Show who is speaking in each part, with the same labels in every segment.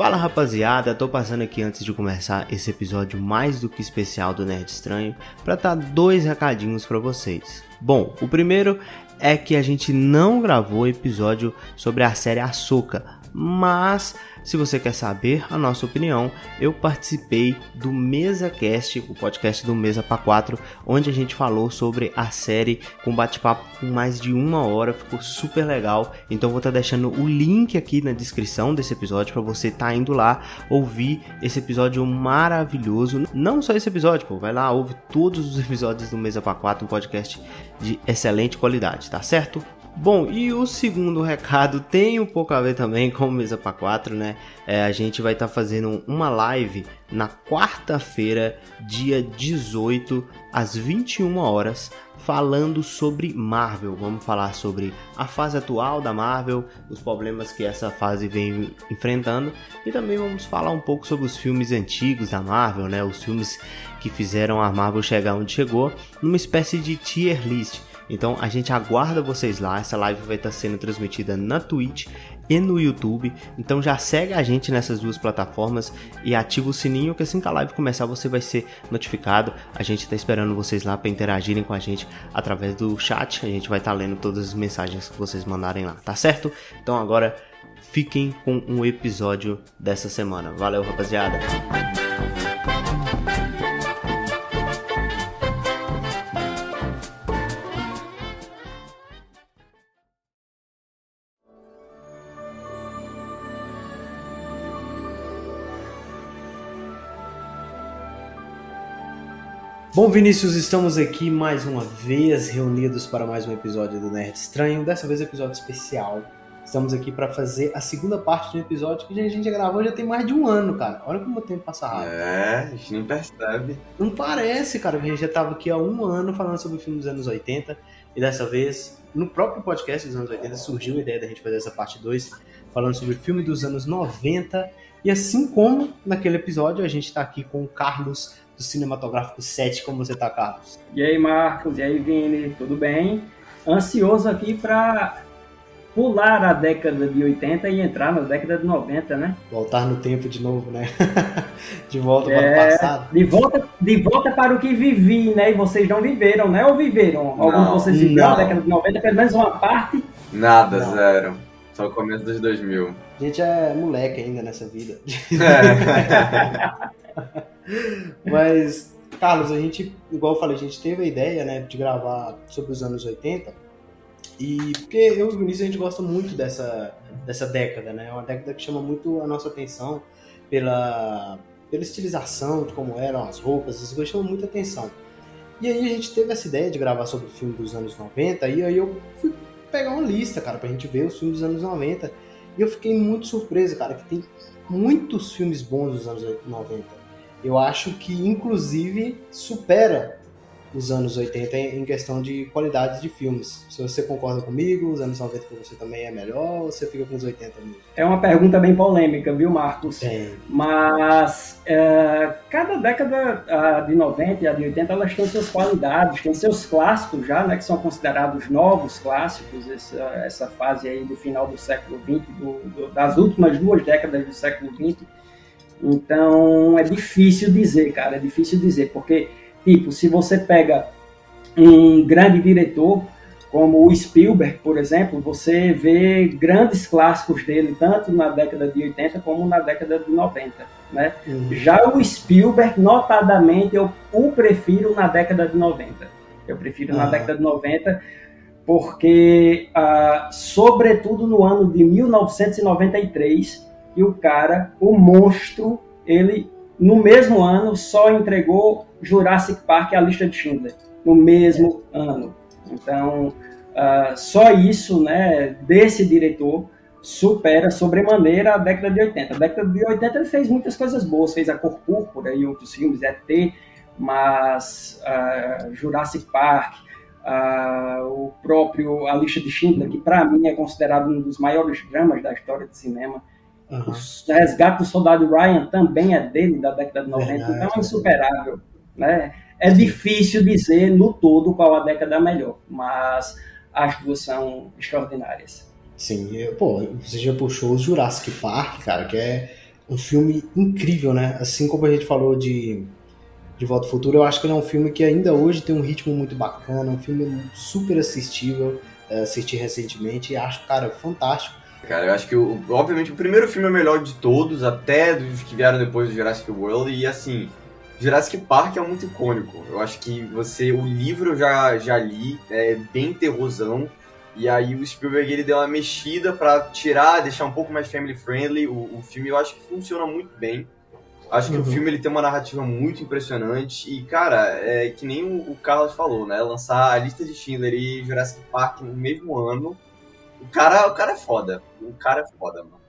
Speaker 1: Fala rapaziada, tô passando aqui antes de começar esse episódio mais do que especial do Nerd Estranho para dar dois recadinhos para vocês. Bom, o primeiro é que a gente não gravou episódio sobre a série Açúcar, mas se você quer saber a nossa opinião, eu participei do MesaCast, o podcast do Mesa para 4, onde a gente falou sobre a série com bate-papo com mais de uma hora, ficou super legal. Então vou estar tá deixando o link aqui na descrição desse episódio para você estar tá indo lá ouvir esse episódio maravilhoso. Não só esse episódio, pô, vai lá, ouve todos os episódios do Mesa para 4, um podcast de excelente qualidade, tá certo? Bom, e o segundo recado tem um pouco a ver também com Mesa para 4, né? É, a gente vai estar tá fazendo uma live na quarta-feira, dia 18, às 21 horas, falando sobre Marvel. Vamos falar sobre a fase atual da Marvel, os problemas que essa fase vem enfrentando e também vamos falar um pouco sobre os filmes antigos da Marvel, né? Os filmes que fizeram a Marvel chegar onde chegou, numa espécie de tier list então a gente aguarda vocês lá. Essa live vai estar sendo transmitida na Twitch e no YouTube. Então já segue a gente nessas duas plataformas e ativa o sininho que assim que a live começar você vai ser notificado. A gente está esperando vocês lá para interagirem com a gente através do chat. A gente vai estar lendo todas as mensagens que vocês mandarem lá, tá certo? Então agora fiquem com um episódio dessa semana. Valeu, rapaziada. Bom, Vinícius, estamos aqui mais uma vez reunidos para mais um episódio do Nerd Estranho, dessa vez episódio especial. Estamos aqui para fazer a segunda parte de um episódio que a gente gravou já tem mais de um ano, cara. Olha como o tempo passa rápido.
Speaker 2: É, a gente nem percebe.
Speaker 1: Não parece, cara, que a gente já estava aqui há um ano falando sobre o filme dos anos 80 e dessa vez, no próprio podcast dos anos 80, surgiu a ideia da gente fazer essa parte 2 falando sobre o filme dos anos 90 e assim como naquele episódio, a gente está aqui com o Carlos Cinematográfico 7. Como você tá, Carlos?
Speaker 3: E aí, Marcos? E aí, Vini? Tudo bem? Ansioso aqui para pular a década de 80 e entrar na década de 90, né?
Speaker 1: Voltar no tempo de novo, né? de volta é, para o é, passado.
Speaker 3: De volta, de volta para o que vivi, né? E vocês não viveram, né? Ou viveram? Não, Alguns de vocês viveram na década de 90, pelo menos uma parte?
Speaker 2: Nada, não. zero. Só o começo dos 2000.
Speaker 1: A gente é moleque ainda nessa vida. É. Mas, Carlos, a gente, igual eu falei, a gente teve a ideia, né, de gravar sobre os anos 80. E porque eu e o Vinícius a gente gosta muito dessa, dessa década, né? É uma década que chama muito a nossa atenção pela, pela estilização, de como eram as roupas, coisas chamam muita atenção. E aí a gente teve essa ideia de gravar sobre o filme dos anos 90, e aí eu fui pegar uma lista, cara, pra gente ver os filmes dos anos 90. E eu fiquei muito surpreso, cara, que tem muitos filmes bons dos anos 90 eu acho que inclusive supera os anos 80 em questão de qualidade de filmes. Se você concorda comigo, os anos 90 para você também é melhor ou você fica com os 80 mesmo?
Speaker 3: É uma pergunta bem polêmica, viu, Marcos? É. Mas é, cada década a de 90 e a de 80 elas têm suas qualidades, têm seus clássicos já, né, que são considerados novos clássicos, essa, essa fase aí do final do século XX, do, do, das últimas duas décadas do século XX então é difícil dizer, cara, é difícil dizer, porque, tipo, se você pega um grande diretor como o Spielberg, por exemplo, você vê grandes clássicos dele, tanto na década de 80 como na década de 90. Né? Uhum. Já o Spielberg, notadamente, eu o prefiro na década de 90. Eu prefiro uhum. na década de 90 porque, uh, sobretudo no ano de 1993, e o cara, o monstro, ele no mesmo ano só entregou Jurassic Park a lista de Schindler no mesmo ano. Então, uh, só isso, né, desse diretor supera sobremaneira a década de 80. A década de 80 ele fez muitas coisas boas, fez A Cor Púrpura e outros filmes, ET, mas uh, Jurassic Park, uh, o próprio A Lista de Schindler, que para mim é considerado um dos maiores dramas da história do cinema, Uhum. O resgate do soldado Ryan também é dele, da década de 90, Verdade. então é insuperável. Né? É difícil dizer no todo qual a década é melhor, mas as duas são extraordinárias.
Speaker 1: Sim, pô, você já puxou o Jurassic Park, cara, que é um filme incrível, né? Assim como a gente falou de de Volta ao Futuro, eu acho que ele é um filme que ainda hoje tem um ritmo muito bacana, um filme super assistível, é, assisti recentemente e acho, cara, fantástico.
Speaker 2: Cara, eu acho que, obviamente, o primeiro filme é o melhor de todos, até dos que vieram depois do Jurassic World, e assim, Jurassic Park é muito icônico. Eu acho que você, o livro eu já, já li, é bem terrorzão, e aí o Spielberg ele deu uma mexida para tirar, deixar um pouco mais family friendly. O, o filme eu acho que funciona muito bem. Acho que uhum. o filme ele tem uma narrativa muito impressionante e, cara, é que nem o, Carlos falou, né? Lançar a lista de Schindler e Jurassic Park no mesmo ano. O cara, o cara é foda. O cara é foda, mano.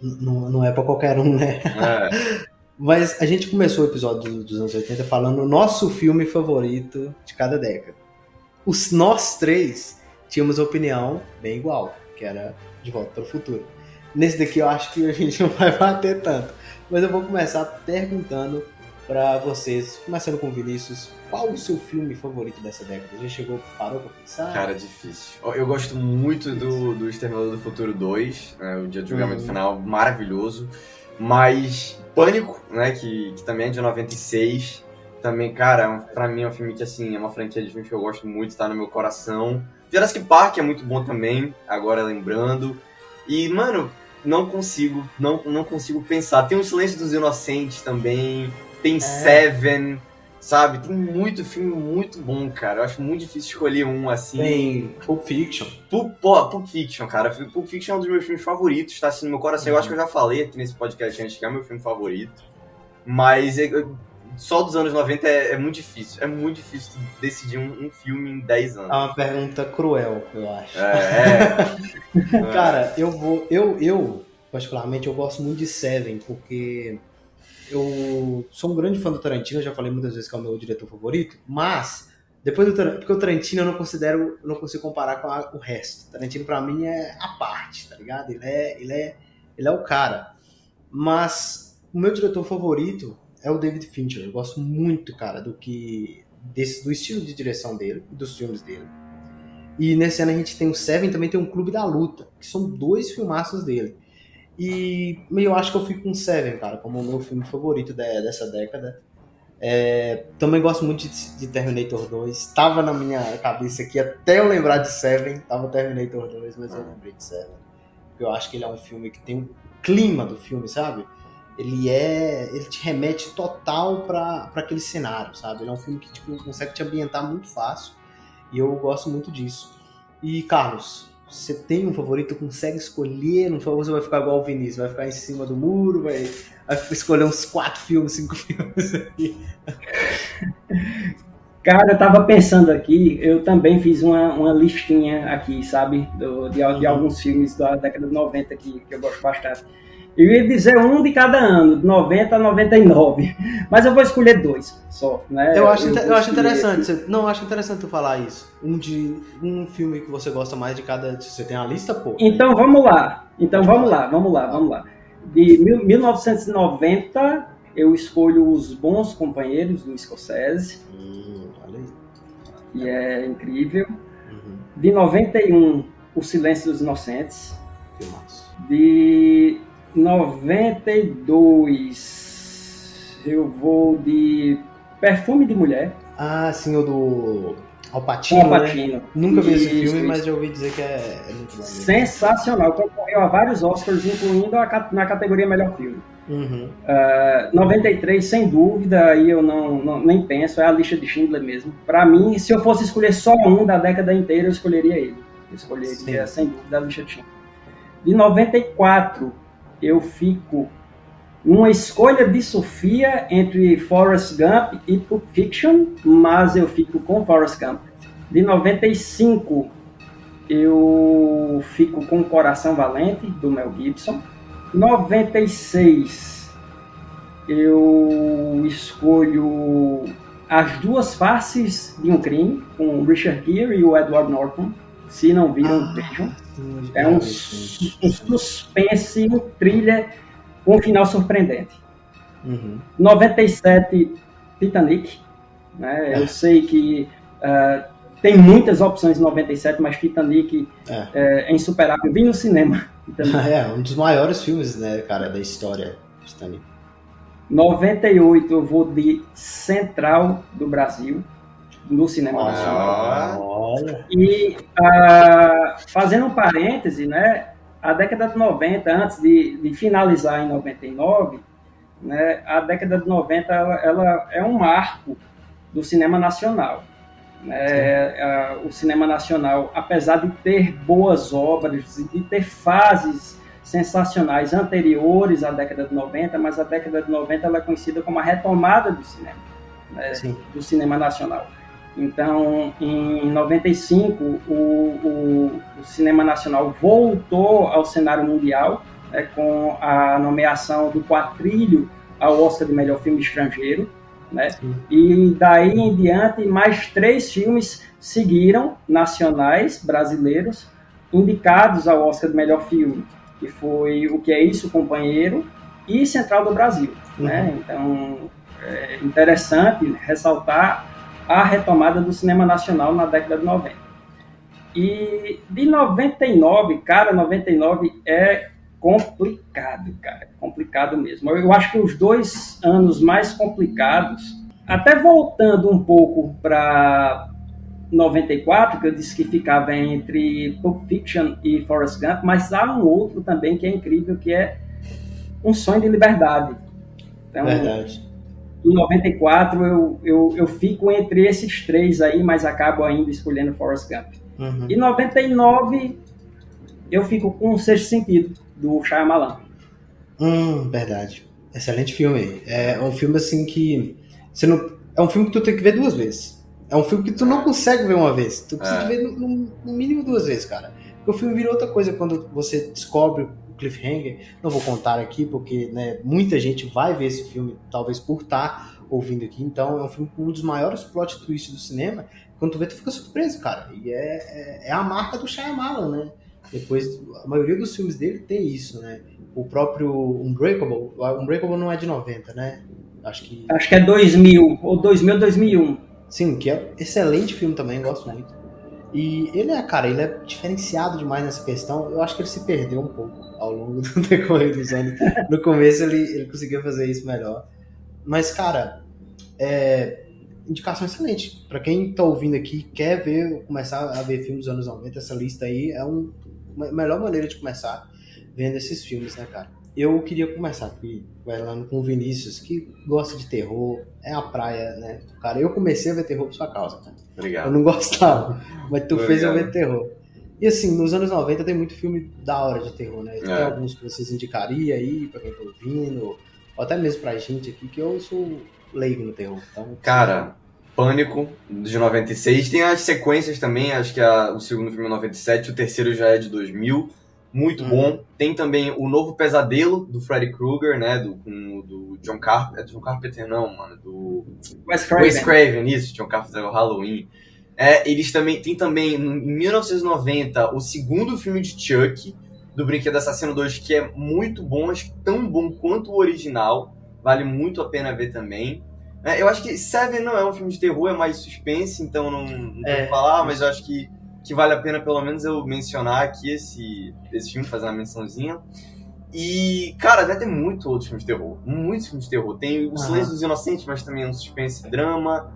Speaker 1: Não, não é pra qualquer um, né? É. Mas a gente começou o episódio dos anos 80 falando o nosso filme favorito de cada década. Os nós três tínhamos opinião bem igual, que era De Volta para o Futuro. Nesse daqui eu acho que a gente não vai bater tanto. Mas eu vou começar perguntando para vocês, começando com o Vinícius, qual o seu filme favorito dessa década? Já chegou, parou pra pensar?
Speaker 2: Cara, difícil. Eu gosto muito do, do Exterminador do Futuro 2, né, o dia de julgamento uhum. final, maravilhoso. Mas Pânico, né, que, que também é de 96, também, cara, pra mim é um filme que, assim, é uma franquia de filmes que eu gosto muito, tá no meu coração. Jurassic Park é muito bom também, agora lembrando. E, mano, não consigo, não, não consigo pensar. Tem o Silêncio dos Inocentes também, tem é. Seven, sabe? Tem muito filme muito bom, cara. Eu acho muito difícil escolher um assim.
Speaker 1: Tem Pulp Fiction.
Speaker 2: Pulp, pô, Pulp Fiction, cara. Pulp Fiction é um dos meus filmes favoritos, tá assim no meu coração. Uhum. Eu acho que eu já falei aqui nesse podcast antes que é meu filme favorito. Mas só dos anos 90 é, é, muito difícil. É muito difícil decidir um, um, filme em 10 anos.
Speaker 1: É uma pergunta cruel, eu acho. É. é. Cara, eu vou. Eu, eu, particularmente, eu gosto muito de Seven, porque eu sou um grande fã do Tarantino, já falei muitas vezes que é o meu diretor favorito, mas. Depois do Tarantino, porque o Tarantino eu não considero, eu não consigo comparar com a, o resto. Tarantino para mim é a parte, tá ligado? Ele é, ele é, ele é o cara. Mas o meu diretor favorito é o David Fincher. Eu gosto muito, cara, do que desse, do estilo de direção dele e dos filmes dele. E nesse ano a gente tem o Seven, também tem um Clube da Luta, que são dois filmaços dele. E eu acho que eu fico com Seven, cara, como o meu filme favorito de, dessa década. É, também gosto muito de, de, Terminator 2. Estava na minha cabeça aqui até eu lembrar de Seven. Tava Terminator 2, mas eu lembrei de Seven. Porque eu acho que ele é um filme que tem o clima do filme, sabe? ele é. ele te remete total para aquele cenário, sabe? Ele é um filme que tipo, consegue te ambientar muito fácil. E eu gosto muito disso. E, Carlos, você tem um favorito, consegue escolher? Não você vai ficar igual o Vinícius, vai ficar em cima do muro, vai, vai escolher uns quatro filmes, cinco filmes aqui.
Speaker 3: Cara, eu tava pensando aqui, eu também fiz uma, uma listinha aqui, sabe, do, de, de, uhum. alguns filmes da década de 90 que, que eu gosto bastante. Eu ia dizer um de cada ano, de 90 a 99. Mas eu vou escolher dois só, né?
Speaker 1: Eu acho, eu, eu acho interessante. Não, eu acho interessante tu falar isso. Um de um filme que você gosta mais de cada. Você tem a lista, pô?
Speaker 3: Então vamos lá. Então vamos lá, vamos lá, vamos lá. De 1990, eu escolho Os Bons Companheiros do Scorsese. Hum, aí. E é incrível. Uhum. De 91, O Silêncio dos Inocentes. Filmaço. De 92, eu vou de Perfume de Mulher.
Speaker 1: Ah, sim, o do Alpatino. Alpatino. Né? Nunca vi esse filme, mas já ouvi dizer que é, é muito bom.
Speaker 3: Sensacional. Concorreu a vários Oscars, incluindo a, na categoria Melhor Filme. Uhum. Uh, 93, sem dúvida, aí eu não, não, nem penso, é a lista de Schindler mesmo. Para mim, se eu fosse escolher só um da década inteira, eu escolheria ele. Eu escolheria, Sim. sem dúvida, a lista de Schindler. De 94, eu fico uma escolha de Sofia entre Forrest Gump e Pulp Fiction, mas eu fico com Forrest Gump. De 95, eu fico com Coração Valente, do Mel Gibson. 96, eu escolho As Duas Faces de um Crime, com Richard Gere e o Edward Norton. Se não viram, ah, vejam. É um, um suspense, um thriller com um final surpreendente. Uhum. 97, Titanic. Né? Eu é. sei que uh, tem muitas opções em 97, mas Titanic é, é, é insuperável. Vim no cinema.
Speaker 1: É, um dos maiores filmes, né, cara, da história. Titanic.
Speaker 3: 98 eu vou de Central do Brasil, no cinema
Speaker 2: Ah,
Speaker 3: nacional.
Speaker 1: Olha.
Speaker 3: E ah, fazendo um parêntese, né, a década de 90, antes de, de finalizar em 99, né, a década de 90 ela, ela é um marco do cinema nacional. Né, ah, o cinema nacional, apesar de ter boas obras e de ter fases sensacionais anteriores à década de 90, mas a década de 90 ela é conhecida como a retomada do cinema, né,
Speaker 1: Sim.
Speaker 3: do cinema nacional. Então, em 95, o, o, o cinema nacional voltou ao cenário mundial né, com a nomeação do Quatrilho ao Oscar de melhor filme estrangeiro. Né? E daí em diante, mais três filmes seguiram, nacionais, brasileiros, indicados ao Oscar de melhor filme, que foi O Que É Isso, Companheiro e Central do Brasil. Né? Então, é interessante ressaltar a retomada do cinema nacional na década de 90. E de 99, cara, 99 é complicado, cara, complicado mesmo. Eu acho que os dois anos mais complicados, até voltando um pouco para 94, que eu disse que ficava entre Pulp Fiction e Forrest Gump, mas há um outro também que é incrível, que é Um Sonho de Liberdade. Então,
Speaker 1: Verdade.
Speaker 3: Em 94 eu, eu, eu fico entre esses três aí, mas acabo ainda escolhendo Forrest Gump.
Speaker 1: Uhum.
Speaker 3: E 99 eu fico com o sexto sentido do Shyamalan.
Speaker 1: Hum, verdade. Excelente filme. É um filme assim que. Você não, é um filme que tu tem que ver duas vezes. É um filme que tu não consegue ver uma vez. Tu precisa
Speaker 2: É.
Speaker 1: ver no, no- mínimo duas vezes, cara. Porque o filme vira outra coisa quando você descobre cliffhanger. Não vou contar aqui, porque né, muita gente vai ver esse filme, talvez por estar ouvindo aqui. Então é um filme com um dos maiores plot twists do cinema. Quando tu vê, tu fica surpreso, cara. E é, é, é a marca do Shyamalan, né? Depois, a maioria dos filmes dele tem isso, né? O próprio Unbreakable, Unbreakable não é de 90, né? Acho que.
Speaker 3: Acho que é 2000, ou 2000, 2001.
Speaker 1: Sim, que é excelente filme também, gosto muito. E ele é, cara, ele é diferenciado demais nessa questão. Eu acho que ele se perdeu um pouco ao longo do decorrer dos anos. No começo ele, ele conseguia fazer isso melhor. Mas, cara, é. Indicação excelente. Pra quem tá ouvindo aqui quer ver, começar a ver filmes dos anos 90, essa lista aí é um, uma melhor maneira de começar vendo esses filmes, né, cara? Eu queria começar aqui falando com o Vinícius, que gosta de terror, é a praia, né? Cara, eu comecei a ver terror por sua causa, cara. Eu
Speaker 2: Obrigado.
Speaker 1: não gostava, mas tu
Speaker 2: Obrigado.
Speaker 1: fez eu ver terror. E assim, nos anos 90 tem muito filme da hora de terror, né? Tem
Speaker 2: É.
Speaker 1: alguns que vocês indicariam aí, pra quem tá ouvindo, ou até mesmo pra gente aqui, que eu sou leigo no terror. Então,
Speaker 2: Cara, Pânico, de 96. Tem as sequências também, acho que a- o segundo filme é 97, o terceiro já é de 2000. Muito
Speaker 1: Uhum.
Speaker 2: bom. Tem também o Novo Pesadelo, do Freddy Krueger, né? Do, com, o- do John Carpenter. É do John Carpenter, não, mano. Do
Speaker 3: Wes Craven.
Speaker 2: Wes Craven, isso, John Carpenter, o Halloween. É, eles também, tem também, em 1990, o segundo filme de Chuck, do Brinquedo Assassino 2, que é muito bom, acho que tão bom quanto o original. Vale muito a pena ver também. É, eu acho que Seven não é um filme de terror, é mais suspense, então não, não
Speaker 1: É.
Speaker 2: vou falar, mas eu acho que, que vale a pena pelo menos eu mencionar aqui esse, esse filme, fazer uma mençãozinha. E, cara, deve ter muito outros filmes de terror. Muitos filmes de terror. Tem O. Silêncio dos Inocentes, mas também é um suspense drama.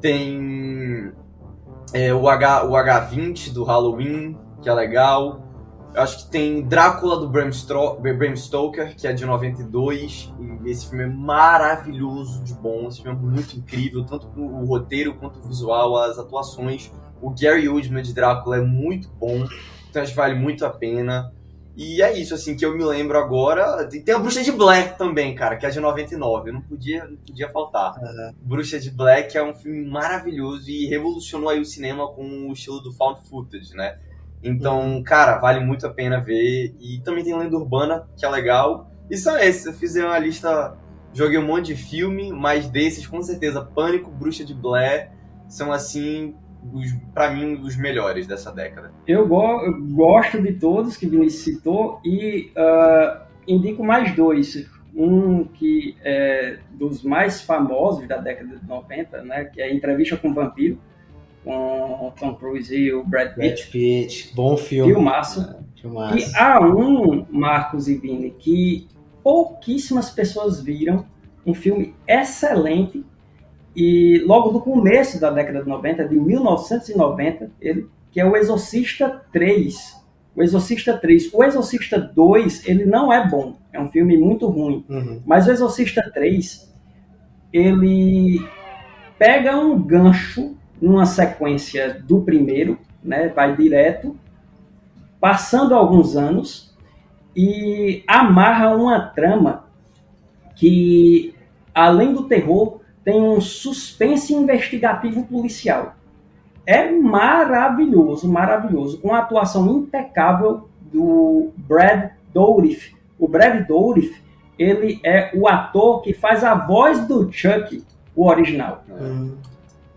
Speaker 2: Tem é, o, H, o H20 do Halloween, que é legal. Eu acho que tem Drácula do Bram, Stro- Bram Stoker, que é de 92. E esse filme é maravilhoso de bom. Esse filme é muito incrível, tanto o roteiro quanto o visual, as atuações. O Gary Oldman de Drácula é muito bom, então acho que vale muito a pena. E é isso, assim, que eu me lembro agora. Tem a Bruxa de Black também, cara, que é de 99. Eu não podia, não podia faltar. Bruxa de Black é um filme maravilhoso e revolucionou aí o cinema com o estilo do found footage, né? Então, cara, vale muito a pena ver. E também tem Lenda Urbana, que é legal. E são esses. Eu fiz uma lista, joguei um monte de filme, mas desses, com certeza, Pânico, Bruxa de Blair são, assim, pra mim, os melhores dessa década.
Speaker 3: Eu, go- eu gosto de todos que Vinícius citou e ah, indico mais dois. Um que é dos mais famosos da década de 90, né, que é Entrevista com o Vampiro, com o Tom Cruise e o Brad Pitt.
Speaker 1: Brad Pitt, bom filme.
Speaker 3: Filmaço.
Speaker 1: Filmaço.
Speaker 3: E há um, Marcos e Vini, que pouquíssimas pessoas viram, um filme excelente, e logo no começo da década de 90, de 1990, ele, que é o Exorcista 3. O Exorcista 3. O Exorcista 2, ele não é bom, é um filme muito ruim. Uhum. Mas o Exorcista 3, ele pega um gancho numa sequência do primeiro, né, vai direto, passando alguns anos e amarra uma trama que, além do terror, tem um suspense investigativo policial. É maravilhoso, maravilhoso, com a atuação impecável do Brad Dourif. O Brad Dourif, ele é o ator que faz a voz do Chuck, o original. Uhum.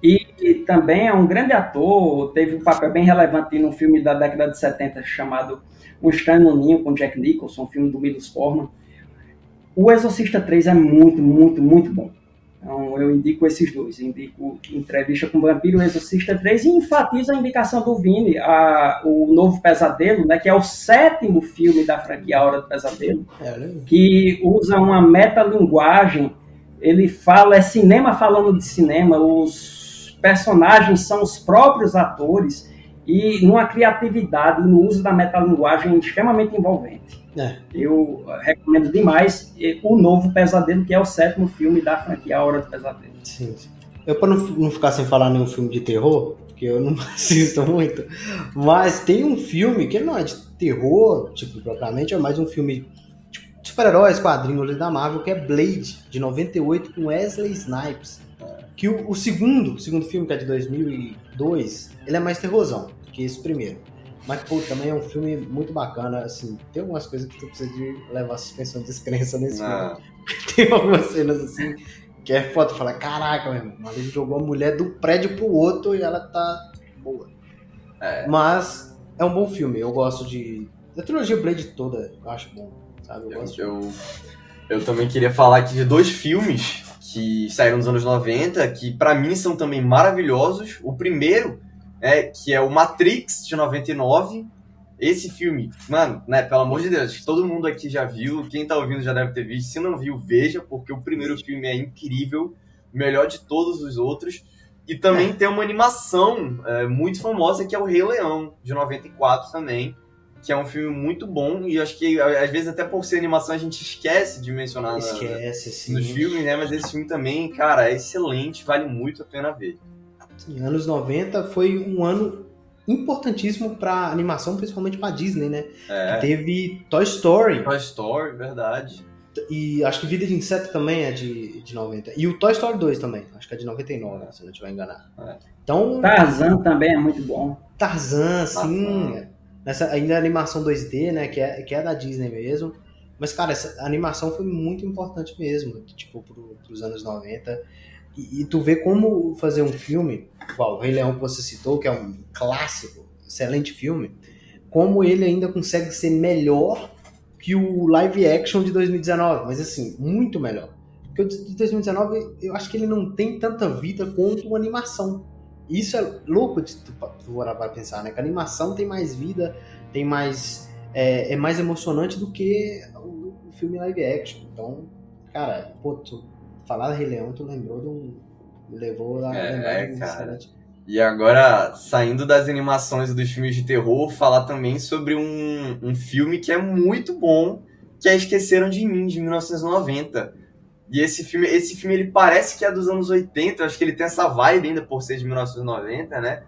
Speaker 3: E, e, também é um grande ator, teve um papel bem relevante num filme da década de 70 chamado Um Estranho no Ninho, com Jack Nicholson, um filme do Milos Forman. O Exorcista 3 é muito, muito, muito bom. Então, eu indico esses dois. Indico Entrevista com o Vampiro, Exorcista 3 e enfatizo a indicação do Vini, a, o Novo Pesadelo, né, que é o sétimo filme da franquia Hora do Pesadelo, é, que usa uma metalinguagem. Ele fala, é cinema falando de cinema, os personagens são os próprios atores e numa criatividade no uso da metalinguagem extremamente envolvente. É. Eu recomendo demais o novo Pesadelo, que é o sétimo filme da franquia Hora do Pesadelo.
Speaker 1: Sim, sim. Eu, para não, não ficar sem falar nenhum filme de terror, porque eu não assisto muito, mas tem um filme que não é de terror, tipo, propriamente, é mais um filme tipo, super-heróis, quadrinhos da Marvel, que é Blade, de 98, com Wesley Snipes. Que o, o, segundo, o segundo filme, que é de 2002, ele é mais terrorzão que esse primeiro. Mas, pô, também é um filme muito bacana, assim, tem algumas coisas que tu precisa de levar suspensão de descrença nesse Não. filme. Tem algumas cenas, assim, que é foda, fala, caraca, meu irmão, ele jogou a mulher do prédio pro outro e ela tá boa. É. Mas é um bom filme, eu gosto de... Da trilogia Blade toda, eu acho bom, sabe?
Speaker 2: Eu, eu, eu, eu também queria falar aqui de dois filmes que saíram nos anos 90, que para mim são também maravilhosos. O primeiro é que é o Matrix de 99. Esse filme, mano, né, pelo amor de Deus, todo mundo aqui já viu, quem tá ouvindo já deve ter visto. Se não viu, veja, porque o primeiro filme é incrível, melhor de todos os outros. E também é. tem uma animação é, muito famosa que é o Rei Leão, de 94 também que é um filme muito bom e acho que às vezes até por ser animação a gente esquece de mencionar
Speaker 1: esquece,
Speaker 2: na, sim. nos filmes, né? Mas esse filme também, cara, é excelente, vale muito a pena ver.
Speaker 1: Sim, anos 90 foi um ano importantíssimo para animação, principalmente para Disney, né? É. teve Toy Story.
Speaker 2: Toy Story, verdade.
Speaker 1: E acho que Vida de Inseto também é de, de 90. E o Toy Story 2 também, acho que é de 99, é. se não estiver enganado. É.
Speaker 3: Então, Tarzan também é muito bom.
Speaker 1: Tarzan, sim. Tarzan. Nessa, ainda a animação 2D, né? Que é, que é da Disney mesmo. Mas, cara, essa animação foi muito importante mesmo, tipo, pro, pros anos 90. E, e, tu vê como fazer um filme, igual o Rei Leão que você citou, que é um clássico, excelente filme, como ele ainda consegue ser melhor que o live action de 2019, mas assim, muito melhor. Porque o de 2019, eu acho que ele não tem tanta vida quanto uma animação. Isso é louco de tu, tu para pensar, né? Que a animação tem mais vida, tem mais. É, é mais emocionante do que o, o, filme live action. Então, cara, pô, tu falar Rei Leão, tu lembrou de um. Me levou lá.
Speaker 2: É, é cara. E agora, saindo das animações dos filmes de terror, falar também sobre um, um filme que é muito bom, que é Esqueceram de Mim, de 1990 e esse filme, esse filme ele parece que é dos anos 80, eu acho que ele tem essa vibe ainda por ser de 1990, né?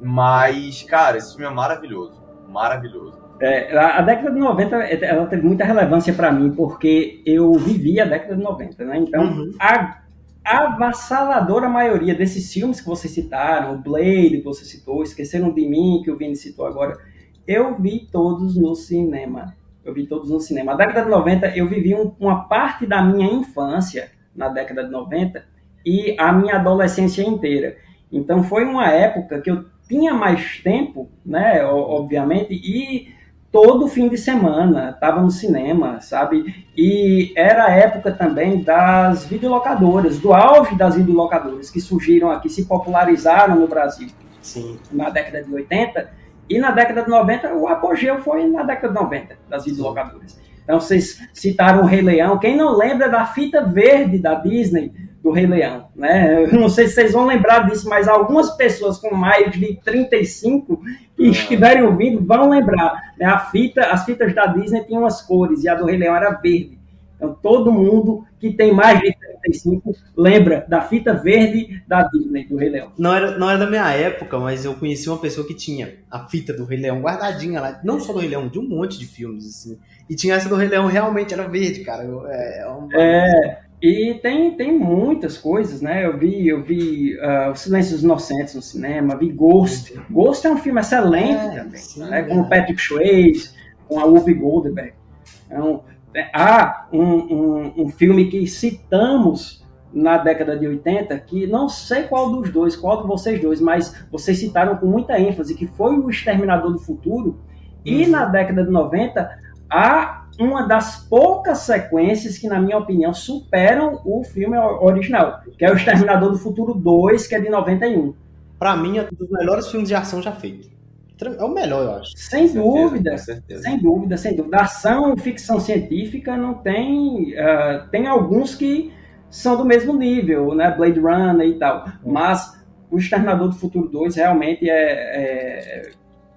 Speaker 2: Mas, cara, esse filme é maravilhoso, maravilhoso.
Speaker 3: É, a década de 90 ela teve muita relevância para mim, porque eu vivi a década de 90, né? Então, uhum. a avassaladora maioria desses filmes que vocês citaram, o Blade que você citou, Esqueceram de Mim, que o Vini citou agora, eu vi todos no cinema. Eu vi todos no cinema. A década de 90, eu vivi um, uma parte da minha infância na década de 90 e a minha adolescência inteira. Então foi uma época que eu tinha mais tempo, né, obviamente, e todo fim de semana estava no cinema, sabe? E era a época também das videolocadoras, do auge das videolocadoras que surgiram aqui, se popularizaram no Brasil. Sim. Na década de 80 e na década de 90, o apogeu foi na década de 90 das videolocadoras. Então vocês citaram o Rei Leão. Quem não lembra da fita verde da Disney do Rei Leão, né? Eu não sei se vocês vão lembrar disso, mas algumas pessoas com mais de 35 que ah. estiverem ouvindo vão lembrar. Né? A fita, as fitas da Disney tinham umas cores e a do Rei Leão era verde. Então todo mundo que tem mais de 35 lembra da fita verde da Disney do Rei Leão.
Speaker 1: Não era, não era da minha época, mas eu conheci uma pessoa que tinha a fita do Rei Leão guardadinha lá, não só do Rei Leão, de um monte de filmes assim. E tinha essa do Rei Leão realmente era verde, cara. É,
Speaker 3: é, uma... é e tem, tem muitas coisas, né? Eu vi, eu vi uh, O Silêncio dos Inocentes no cinema, vi Ghost. Ghost é um filme excelente é, também, sim, né? com o Patrick Swayze, com a Whoopi Goldberg. Então, é, há um, um, um, filme que citamos na década de 80, que não sei qual dos dois, qual de vocês dois, mas vocês citaram com muita ênfase, que foi o Exterminador do Futuro. E uhum. na década de 90, há uma das poucas sequências que, na minha opinião, superam o filme original, que é o Exterminador do Futuro 2, que é de 91.
Speaker 1: Para mim, é um dos melhores filmes de ação já feitos. É o melhor, eu acho.
Speaker 3: Sem certeza, dúvida, sem dúvida, sem dúvida. Ação e ficção científica não tem. Uh, tem alguns que são do mesmo nível, né? Blade Runner e tal. Mas o Exterminador do Futuro 2 realmente é, é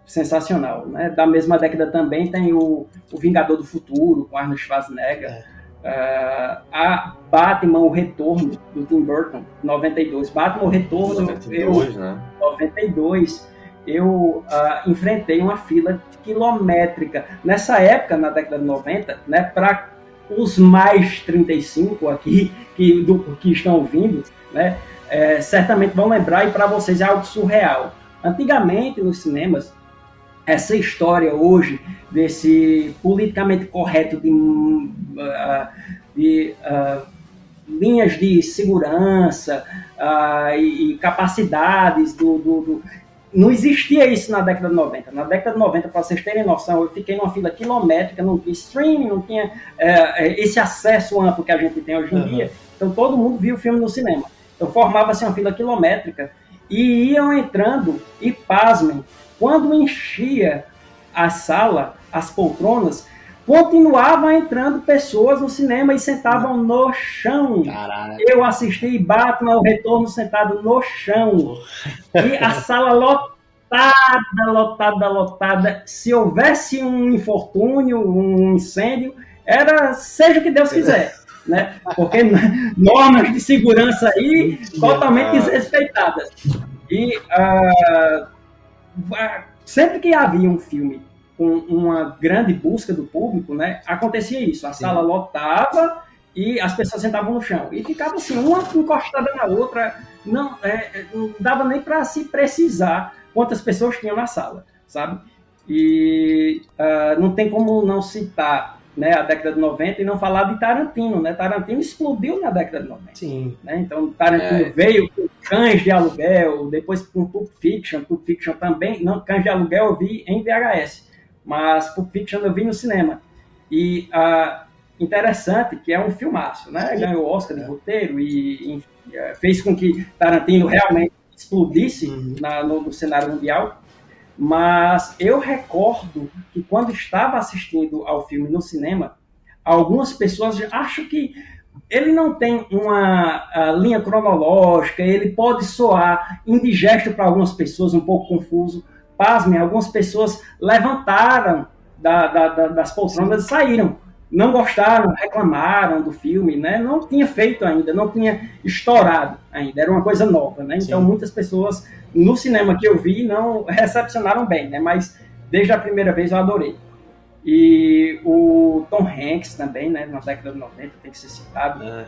Speaker 3: sensacional. Né? Da mesma década também tem o, o Vingador do Futuro, com Arnold Schwarzenegger. É. Uh, a Batman, o Retorno, do Tim Burton, 92. Batman, o Retorno, 92, eu, né? 92. Eu uh, enfrentei uma fila quilométrica. Nessa época, na década de 90, né, para os mais 35 aqui que, do, que estão ouvindo, né, é, certamente vão lembrar, e para vocês é algo surreal. Antigamente, nos cinemas, essa história hoje desse politicamente correto de, uh, de uh, linhas de segurança uh, e, e, capacidades do, do, do, Não existia isso na década de 90. Na década de 90, para vocês terem noção, eu fiquei numa fila quilométrica, não tinha streaming, não tinha esse acesso amplo que a gente tem hoje em uhum. dia. Então todo mundo via o filme no cinema. Então formava-se uma fila quilométrica e iam entrando, e pasmem, quando enchia a sala, as poltronas, continuavam entrando pessoas no cinema e sentavam no chão. Eu assisti Batman, o retorno sentado no chão. E a sala lotada, lotada, lotada. Se houvesse um infortúnio, um incêndio, era seja o que Deus quiser. Né? Porque normas de segurança aí totalmente desrespeitadas. E uh, sempre que havia um filme com uma grande busca do público, né, acontecia isso. A Sim. sala lotava e as pessoas sentavam no chão. E ficava assim, uma encostada na outra. Não, é, não dava nem para se precisar quantas pessoas tinham na sala, sabe? E uh, não tem como não citar né, a década de 90 e não falar de Tarantino, né? Tarantino explodiu na década de 90.
Speaker 1: Sim.
Speaker 3: Né? Então, Tarantino é. veio com Cães de Aluguel, depois com Pulp Fiction, Pulp Fiction também, não, Cães de Aluguel eu vi em VHS, mas Pulp Fiction eu vi no cinema. E uh, interessante que é um filmaço, né? Ganhou o Oscar de é. roteiro e, e é, fez com que Tarantino realmente explodisse uhum. na, no, no cenário mundial. Mas eu recordo que quando estava assistindo ao filme no cinema, algumas pessoas acham que ele não tem uma linha cronológica, ele pode soar indigesto para algumas pessoas, um pouco confuso. Pasmem, algumas pessoas levantaram da, da, da, das poltronas e saíram. Não gostaram, reclamaram do filme, né? Não tinha feito ainda, não tinha estourado ainda, era uma coisa nova, né? Então Sim. muitas pessoas no cinema que eu vi não recepcionaram bem, né? Mas desde a primeira vez eu adorei. E o Tom Hanks também, né? Na década de 90 tem que ser citado. É.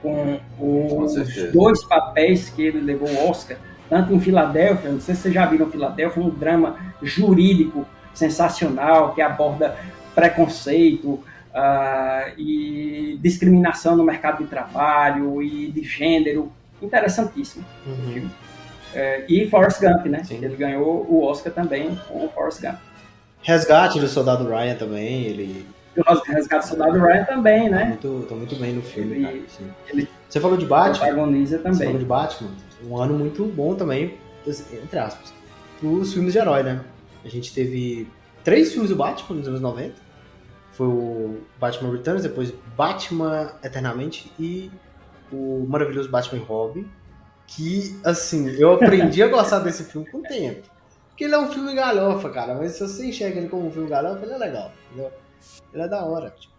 Speaker 3: Com os com dois papéis que ele levou o Oscar, tanto em Filadélfia, não sei se vocês já viram Filadélfia, um drama jurídico sensacional que aborda preconceito uh, e discriminação no mercado de trabalho e de gênero. Interessantíssimo. Uhum. É, e Forrest Gump, né? Sim. Ele ganhou o Oscar também com o Forrest Gump.
Speaker 1: Resgate do Soldado Ryan também, ele.
Speaker 3: Resgate do Soldado Ryan também, né?
Speaker 1: Tá muito, tá muito bem no filme, ele, cara, ele Você falou de Batman?
Speaker 3: Protagoniza também. Você
Speaker 1: falou de Batman? Um ano muito bom também, entre aspas, os filmes de herói, né? A gente teve três filmes do Batman nos anos 90. foi o Batman Returns, depois Batman Eternamente e o maravilhoso Batman Robin. Que, assim, eu aprendi a gostar desse filme com o tempo. Porque ele é um filme galhofa, cara. Mas se você enxerga ele como um filme galhofa, ele é legal. Entendeu? Ele é da hora. Tipo.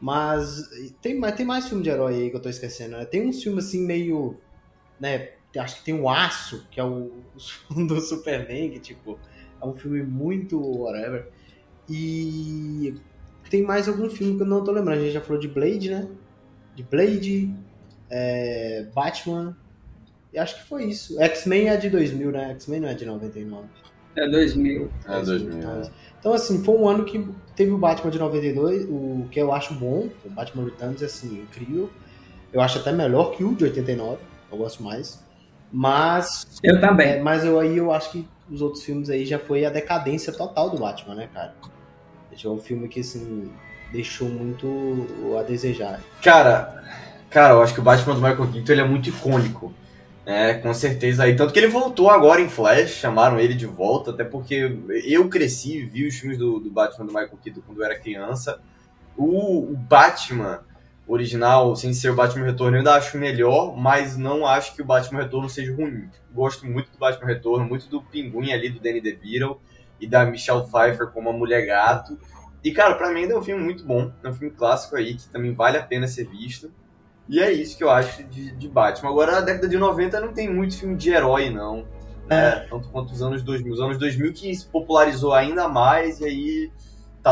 Speaker 1: Mas tem, tem mais filme de herói aí que eu tô esquecendo. Né? Tem uns filmes assim meio. Né, acho que tem o Aço, que é o, o do Superman, que tipo, é um filme muito whatever. E tem mais algum filme que eu não tô lembrando. A gente já falou de Blade, né? De Blade, é, Batman. E acho que foi isso. X-Men é de 2000, né? X-Men não é de 99.
Speaker 3: É 2000.
Speaker 2: É 2000.
Speaker 1: Então, então, assim, foi um ano que teve o Batman de 92, o que eu acho bom. O Batman Returns, assim, incrível. Eu acho até melhor que o de 89. Eu gosto mais. Mas.
Speaker 3: Eu também.
Speaker 1: É, mas eu, aí eu acho que os outros filmes aí já foi a decadência total do Batman, né, cara? É um filme que, assim, deixou muito a desejar.
Speaker 2: Cara, cara, eu acho que o Batman do Michael Keaton ele é muito icônico. É, com certeza aí. Tanto que ele voltou agora em Flash, chamaram ele de volta, até porque eu cresci, vi os filmes do, do Batman do Michael Keaton quando eu era criança. O, o, Batman original, sem ser o Batman Retorno, eu ainda acho melhor, mas não acho que o Batman Retorno seja ruim. Gosto muito do Batman Retorno, muito do Pinguim ali, do Danny DeVito e da Michelle Pfeiffer como a Mulher Gato. E, cara, pra mim ainda é um filme muito bom, é um filme clássico aí, que também vale a pena ser visto. E é isso que eu acho de, de Batman. Agora, na década de 90 não tem muito filme de herói, não. Né? Tanto quanto os anos 2000. Os anos 2000 que se popularizou ainda mais e aí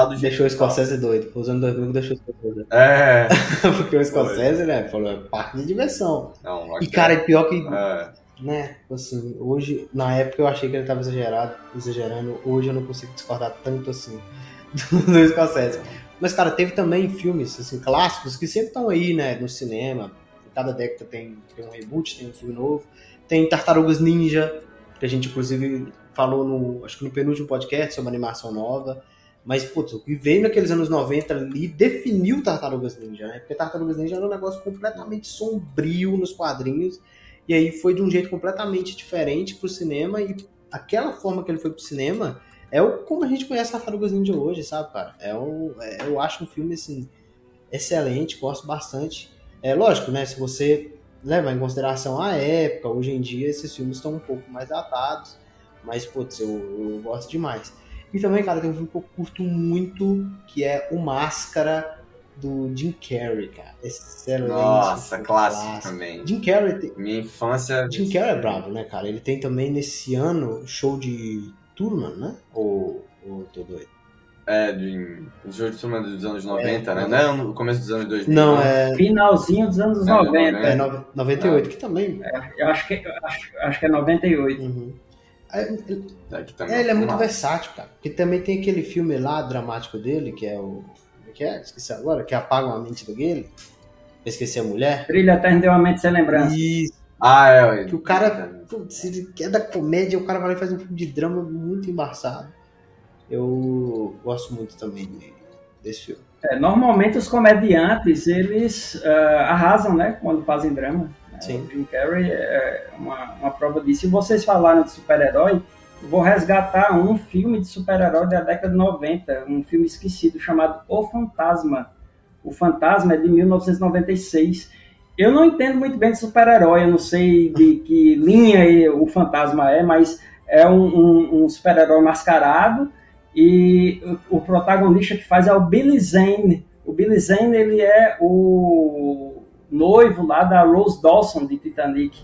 Speaker 2: tá do
Speaker 1: jeito Deixou o Scorsese doido. Os anos 2000 deixou o Scorsese
Speaker 2: É.
Speaker 1: Porque o Scorsese, Foi. né, falou, é parque de diversão. Não, e, cara, é pior que... É. Né, assim, hoje, na época eu achei que ele tava exagerado, exagerando. Hoje eu não consigo discordar tanto assim do, do Scorsese. Mas, cara, teve também filmes assim, clássicos que sempre estão aí, né, no cinema. Cada década tem, tem um reboot, tem um filme novo. Tem Tartarugas Ninja, que a gente inclusive falou no, acho que no penúltimo podcast sobre animação nova. Mas, putz, o que veio naqueles anos 90 ali definiu Tartarugas Ninja, né? Porque Tartarugas Ninja era um negócio completamente sombrio nos quadrinhos. E aí foi de um jeito completamente diferente pro cinema. E aquela forma que ele foi pro cinema é o, como a gente conhece Tartarugas Ninja hoje, sabe, cara? É um, é, eu acho um filme, assim, excelente, gosto bastante. É lógico, né, se você levar em consideração a época, hoje em dia esses filmes estão um pouco mais datados, mas, putz, eu, eu gosto demais. E também, cara, tem um filme que eu curto muito, que é O Máscara, do Jim Carrey, cara. Excelente.
Speaker 2: Nossa, clássico, clássico, também.
Speaker 1: Jim Carrey tem...
Speaker 2: Minha infância...
Speaker 1: Jim Carrey é bravo, né, cara? Ele tem também, nesse ano, show de Turman, né? Ou, ou tô doido?
Speaker 2: É, de, o jogo de Turman dos anos 90, é, né? Não é no começo dos anos 2000.
Speaker 1: Não, é...
Speaker 3: Finalzinho dos anos é, 90.
Speaker 1: É, no, 98, que também...
Speaker 3: É, eu acho que, acho, acho que é 98.
Speaker 1: Uhum. É, ele, é, ele é muito versátil, cara. Porque também tem aquele filme lá, dramático dele, que é o... É que é? Esqueci agora. Que apaga a mente do Gale. Esqueci a mulher.
Speaker 3: Brilha Eterno deu uma mente sem lembrança.
Speaker 1: Isso.
Speaker 2: Ah, é.
Speaker 1: Que o cara, putz, ele é da comédia, o cara vai lá e faz um filme de drama muito embaçado. Eu gosto muito também desse filme.
Speaker 3: É, normalmente os comediantes, eles uh, arrasam, né, quando fazem drama.
Speaker 1: Sim.
Speaker 3: O Jim Carrey é uma, uma prova disso. E vocês falaram de super-herói, vou resgatar um filme de super-herói da década de 90, um filme esquecido chamado O Fantasma. O Fantasma é de 1996 eu não entendo muito bem de super-herói, eu não sei de que linha o fantasma é, mas é um, um, um super-herói mascarado e o, o, protagonista que faz é o Billy Zane. O Billy Zane ele é o noivo lá da Rose Dawson de Titanic,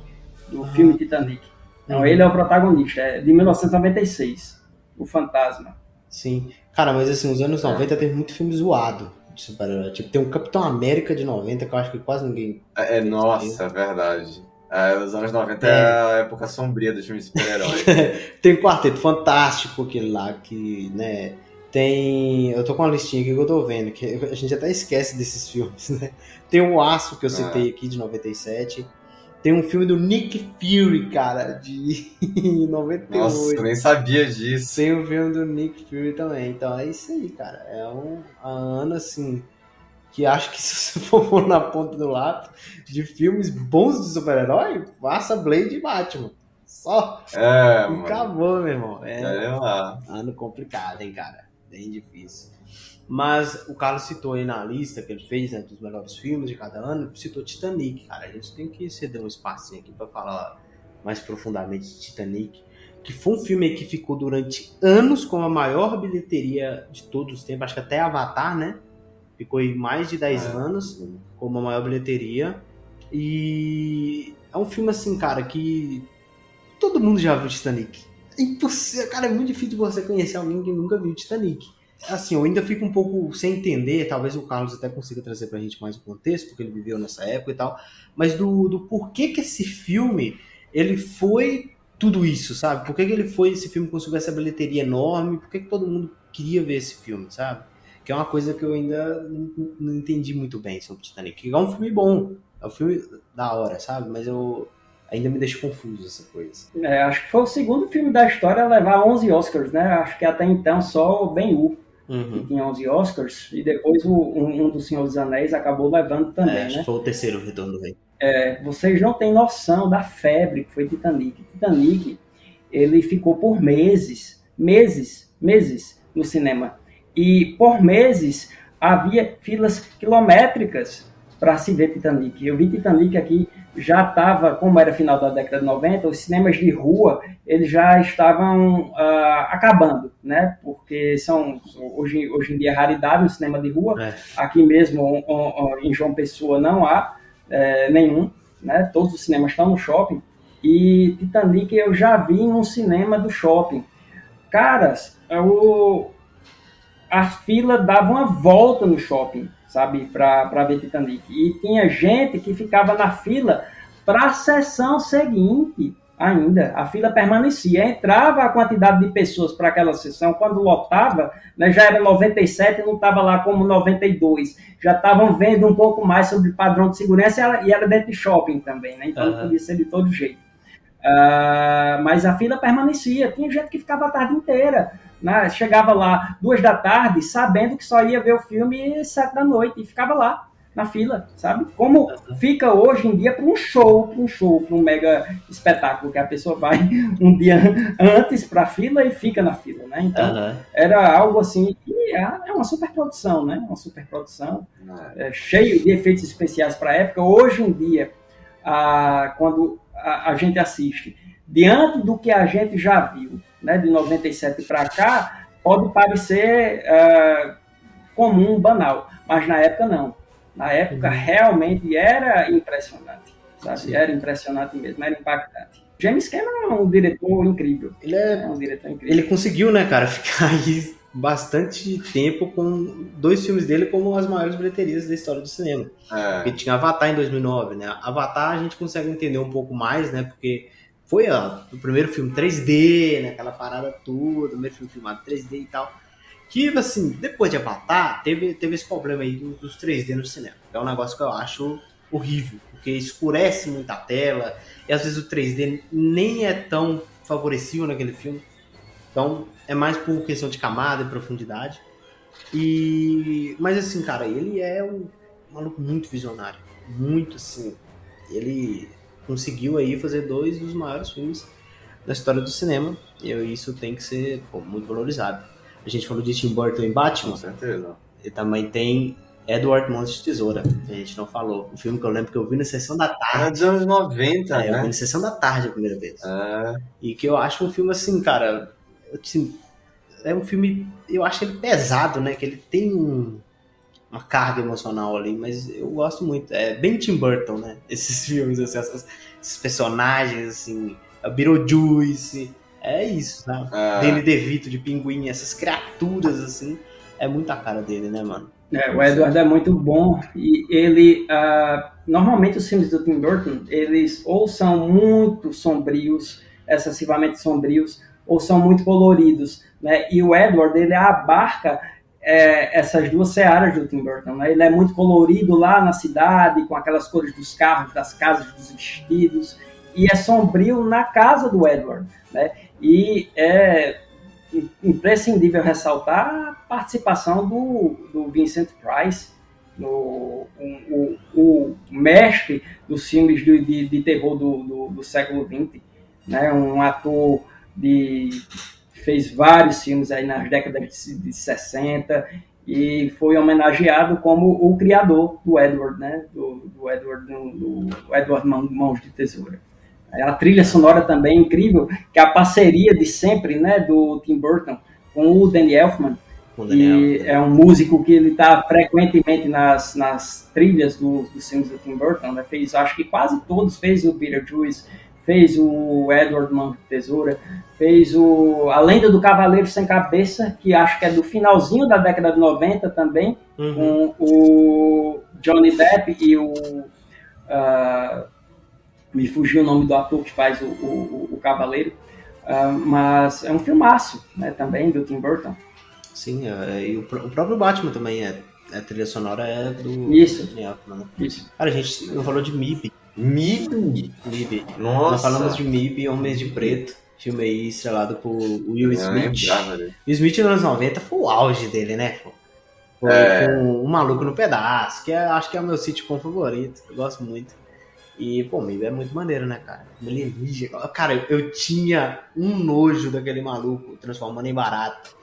Speaker 3: do filme Titanic. Então uhum. ele é o protagonista, é de 1996, o Fantasma.
Speaker 1: Sim. Cara, mas assim, nos anos 90 teve muito filme zoado de super-herói. Tipo, tem um Capitão América de 90 que eu acho que quase ninguém.
Speaker 2: É, é nossa, é verdade. É, os anos 90 é, é a época sombria dos filmes de super-herói.
Speaker 1: tem um quarteto fantástico, aquele lá que, né? Tem. Eu tô com uma listinha aqui que eu tô vendo, que a gente até esquece desses filmes, né? Tem o Aço que eu citei aqui de 97. Tem um filme do Nick Fury, cara, de 98.
Speaker 2: Nossa, eu nem sabia disso.
Speaker 1: Tem um filme do Nick Fury também. Então é isso aí, cara. É um, a Ana, assim, que acho que se você for pôr na ponta do lápis de filmes bons de super-herói, faça Blade e Batman. Só.
Speaker 2: É,
Speaker 1: e acabou, meu irmão.
Speaker 2: É, lá.
Speaker 1: ano complicado, hein, cara. Bem difícil. Mas o Carlos citou aí na lista que ele fez, né, dos melhores filmes de cada ano, citou Titanic, cara. A gente tem que ceder um espacinho aqui para falar mais profundamente de Titanic, que foi um filme que ficou durante anos com a maior bilheteria de todos os tempos, acho que até Avatar, né? Ficou aí mais de 10 é. anos com a maior bilheteria. E é um filme assim, cara, que todo mundo já viu Titanic. Impossível, cara, é muito difícil você conhecer alguém que nunca viu Titanic. Assim, eu ainda fico um pouco sem entender, talvez o Carlos até consiga trazer pra gente mais o contexto, porque ele viveu nessa época e tal, mas do, do porquê que esse filme, ele foi tudo isso, sabe? Por que, que ele foi, esse filme conseguiu essa bilheteria enorme, por que, que todo mundo queria ver esse filme, sabe? Que é uma coisa que eu ainda não, não entendi muito bem sobre Titanic. É um filme bom, é um filme da hora, sabe? Mas eu ainda me deixa confuso essa coisa.
Speaker 3: É, acho que foi o segundo filme da história a levar 11 Oscars, né? Acho que até então só o Ben-Hur uhum. que tinha 11 Oscars, e depois o, um, um dos Senhor dos Anéis acabou levando também, é,
Speaker 1: acho
Speaker 3: né?
Speaker 1: foi o terceiro Retorno do Rei.
Speaker 3: É, vocês não têm noção da febre que foi Titanic. Titanic, ele ficou por meses, meses, meses no cinema. E por meses havia filas quilométricas para se ver Titanic. Eu vi Titanic aqui, já estava, como era final da década de 90, os cinemas de rua eles já estavam uh, acabando, né? Porque são hoje, hoje em dia raridade no cinema de rua. É. Aqui mesmo em João Pessoa não há é, nenhum, né? Todos os cinemas estão no shopping. E Titanic eu já vi em um cinema do shopping. Caras, o, a fila dava uma volta no shopping sabe, para ver Titanic. E tinha gente que ficava na fila para a sessão seguinte ainda. A fila permanecia. Entrava a quantidade de pessoas para aquela sessão, quando lotava, né, já era 97, não estava lá como 92. Já estavam vendo um pouco mais sobre padrão de segurança e era dentro de shopping também, né? Então uhum. podia ser de todo jeito. Uh, mas a fila permanecia. Tinha gente que ficava a tarde inteira né? Chegava lá duas da tarde, sabendo que só ia ver o filme sete da noite, e ficava lá na fila, sabe? Como fica hoje em dia para um show, para um show, para um mega espetáculo, que a pessoa vai um dia antes para a fila e fica na fila, né? Então, uhum. era algo assim, e é, é uma superprodução, né? Uma superprodução, é, cheio de efeitos especiais para a época. Hoje em dia, a, quando a, a gente assiste, diante do que a gente já viu, né, de 97 para cá, pode parecer uh, comum, banal, mas na época não. Na época uhum. realmente era impressionante, sabe? Era impressionante mesmo, era impactante. James Cameron é um diretor incrível.
Speaker 1: Ele é, é um diretor incrível. Ele conseguiu, né, cara, ficar aí bastante tempo com dois filmes dele como as maiores bilheterias da história do cinema. É. Porque tinha Avatar em 2009, né? Avatar a gente consegue entender um pouco mais, né? Porque foi ó, o primeiro filme 3D, né, aquela parada toda, o primeiro filme filmado 3D e tal. Que, assim, depois de Avatar, teve, teve esse problema aí dos, dos 3D no cinema. É um negócio que eu acho horrível, porque escurece muito a tela, e às vezes o 3D nem é tão favorecido naquele filme. Então, é mais por questão de camada e profundidade. E... Mas, assim, cara, ele é um maluco muito visionário. Muito, assim... Ele conseguiu aí fazer dois dos maiores filmes da história do cinema. E isso tem que ser pô, muito valorizado. A gente falou de Tim Burton em Batman.
Speaker 2: Com certeza.
Speaker 1: E também tem Edward Mãos de Tesoura, que a gente não falou. O filme que eu lembro que eu vi na sessão da tarde. É
Speaker 2: dos anos 90, é,
Speaker 1: né? Eu vi na sessão da tarde a primeira vez. É. E que eu acho um filme assim, cara. Assim, é um filme. Eu acho ele pesado, né? Que ele tem um uma carga emocional ali, mas eu gosto muito. É bem Tim Burton, né? Esses filmes, assim, essas, esses personagens, assim, a Beetlejuice, é isso, né? Ah. Danny DeVito de Pinguim, essas criaturas, assim, é muita cara dele, né, mano?
Speaker 3: É, o Edward é muito bom e ele, uh, normalmente os filmes do Tim Burton, eles ou são muito sombrios, excessivamente sombrios, ou são muito coloridos, né? E o Edward, ele abarca é, essas duas searas do Tim Burton. Né? Ele é muito colorido lá na cidade, com aquelas cores dos carros, das casas, dos vestidos, e é sombrio na casa do Edward. Né? E é imprescindível ressaltar a participação do, do Vincent Price, no, o, o, o, mestre dos filmes de, de, de terror do, do, do século XX, né? um ator de fez vários filmes aí nas décadas de 60 e foi homenageado como o criador do Edward, né? Do, do Edward, do, do Edward Mãos de Tesoura. A trilha sonora também é incrível, que é a parceria de sempre, né, do Tim Burton com o Danny Elfman, que é um músico que ele está frequentemente nas, nas trilhas do, dos filmes do Tim Burton, né? fez, acho que quase todos, fez o Beetlejuice, fez o Edward Mão de Tesoura, fez o A Lenda do Cavaleiro Sem Cabeça, que acho que é do finalzinho da década de 90 também, uhum. com o Johnny Depp e o... Uh, me fugiu o nome do ator que faz o, o, o Cavaleiro, uh, mas é um filmaço né, também do Tim Burton.
Speaker 1: Sim, é, e o, o, próprio Batman também é. A trilha sonora é do.
Speaker 3: Isso.
Speaker 1: né? Isso. Cara, a gente não falou de MIB.
Speaker 2: MIB?
Speaker 1: MIB. Nossa. Nós falamos de MIB, Homens de Preto. Filme aí estrelado por Will Smith. Will Smith nos anos 90 foi o auge dele, né? Foi é. com Um Maluco no Pedaço, que é, acho que é o meu sitcom favorito. Eu gosto muito. E, pô, MIB é muito maneiro, né, cara? Alienígena. Cara, eu, eu tinha um nojo daquele maluco transformando em barato.